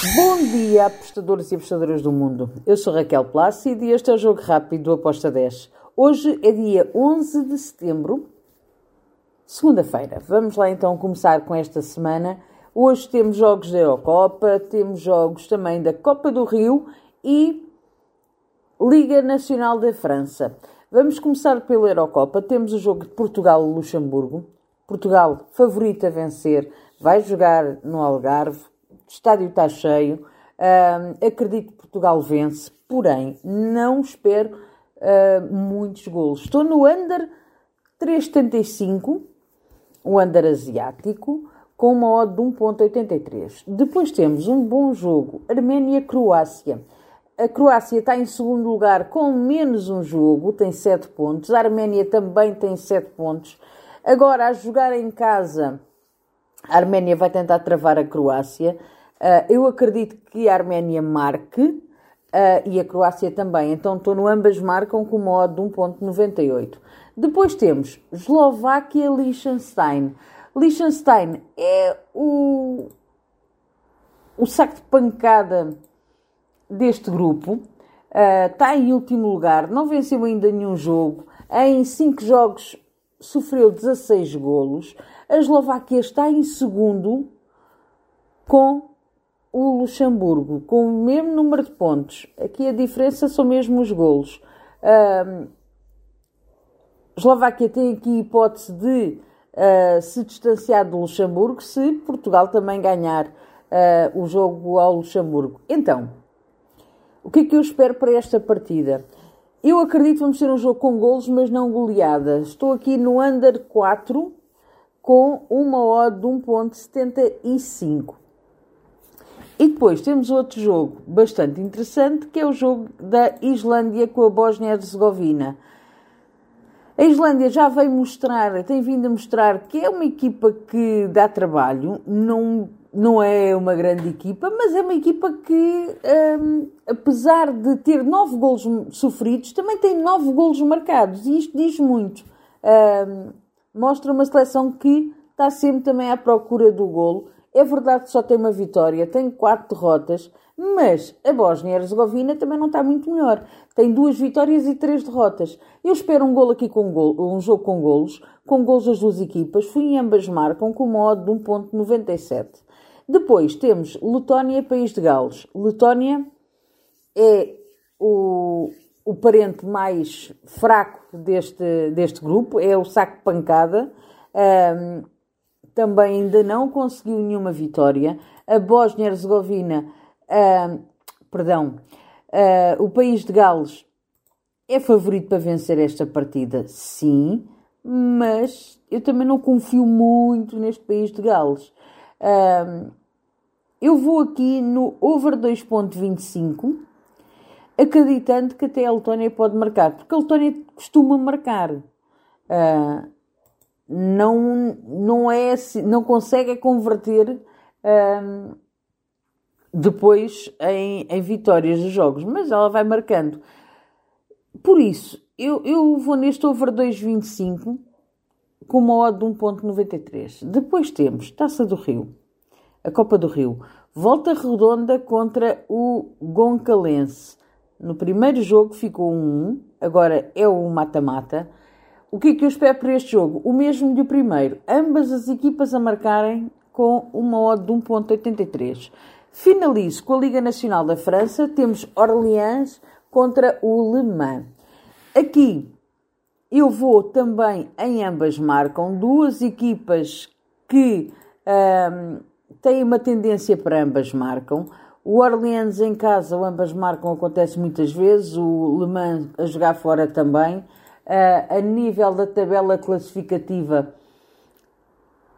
Bom dia, apostadores e apostadoras do mundo. Eu sou Raquel Plácido e este é o Jogo Rápido do Aposta 10. Hoje é dia 11 de setembro, segunda-feira. Vamos lá então começar com esta semana. Hoje temos jogos da Eurocopa, temos jogos também da Copa do Rio e Liga Nacional da França. Vamos começar pela Eurocopa. Temos o jogo de Portugal-Luxemburgo. Portugal favorito a vencer, vai jogar no Algarve estádio está cheio. Uh, acredito que Portugal vence, porém não espero uh, muitos golos. Estou no under 3,75, o under asiático, com uma odd de 1,83. Depois temos um bom jogo, Arménia-Croácia. A Croácia está em segundo lugar com menos um jogo, tem 7 pontos. A Arménia também tem 7 pontos. Agora, a jogar em casa, a Arménia vai tentar travar a Croácia. Uh, eu acredito que a Arménia marque uh, e a Croácia também. Então estou no ambas marcam com uma odd de 1.98. Depois temos Eslováquia-Liechtenstein. Liechtenstein é o, o saco de pancada deste grupo. Uh, está em último lugar, não venceu ainda nenhum jogo. Em 5 jogos sofreu 16 golos. A Eslováquia está em segundo com o Luxemburgo com o mesmo número de pontos. Aqui a diferença são mesmo os golos. a Eslováquia tem aqui hipótese de uh, se distanciar do Luxemburgo se Portugal também ganhar uh, o jogo ao Luxemburgo. Então, o que é que eu espero para esta partida? Eu acredito que vamos ter um jogo com golos, mas não goleadas. Estou aqui no under 4 com uma odd de 1.75. E depois temos outro jogo bastante interessante, que é o jogo da Islândia com a Bósnia-Herzegovina. A Islândia já veio mostrar, tem vindo a mostrar que é uma equipa que dá trabalho, não, não é uma grande equipa, mas é uma equipa que, um, apesar de ter nove golos sofridos, também tem nove golos marcados, e isto diz muito. Um, mostra uma seleção que está sempre também à procura do golo é verdade que só tem uma vitória, tem quatro derrotas, mas a Bósnia-Herzegovina também não está muito melhor. Tem duas vitórias e três derrotas. Eu espero um gol aqui com um jogo com golos, com golos das duas equipas. Fui em ambas marcam com uma odd de 1.97. Depois temos Letónia País de Gales. Letónia é o, o parente mais fraco deste, deste grupo, é o saco pancada. Um, também ainda não conseguiu nenhuma vitória. A Bósnia-Herzegovina, uh, perdão, uh, o país de Gales é favorito para vencer esta partida, sim, mas eu também não confio muito neste país de Gales. Uh, eu vou aqui no over 2.25, acreditando que até a Letónia pode marcar, porque a Letónia costuma marcar. Uh, não, não é assim, não consegue converter um, depois em, em vitórias dos jogos, mas ela vai marcando. Por isso, eu, eu vou neste over 2.25 com uma odd de 1.93. Depois temos Taça do Rio, a Copa do Rio, volta redonda contra o Goncalense. No primeiro jogo ficou um 1, agora é o mata-mata. O que é que eu espero para este jogo? O mesmo do primeiro. Ambas as equipas a marcarem com uma odd de 1.83. Finalizo com a Liga Nacional da França. Temos Orleans contra o Le Mans. Aqui eu vou também em ambas marcam. Duas equipas que um, têm uma tendência para ambas marcam. O Orleans em casa, o ambas marcam, acontece muitas vezes. O Le Mans a jogar fora também. A nível da tabela classificativa,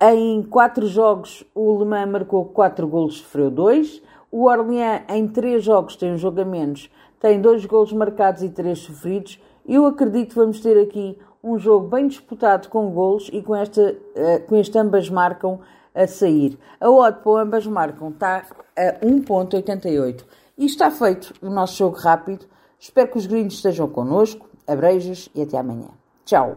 em quatro jogos o Le Mans marcou quatro golos, sofreu dois. O Orleans em três jogos tem um jogo a menos, tem dois golos marcados e três sofridos. Eu acredito que vamos ter aqui um jogo bem disputado com golos e com, esta, uh, com este ambas marcam a sair. A odd para ambas marcam está a 1.88. E está feito o nosso jogo rápido. Espero que os gringos estejam connosco. Abreijos e até amanhã. Tchau!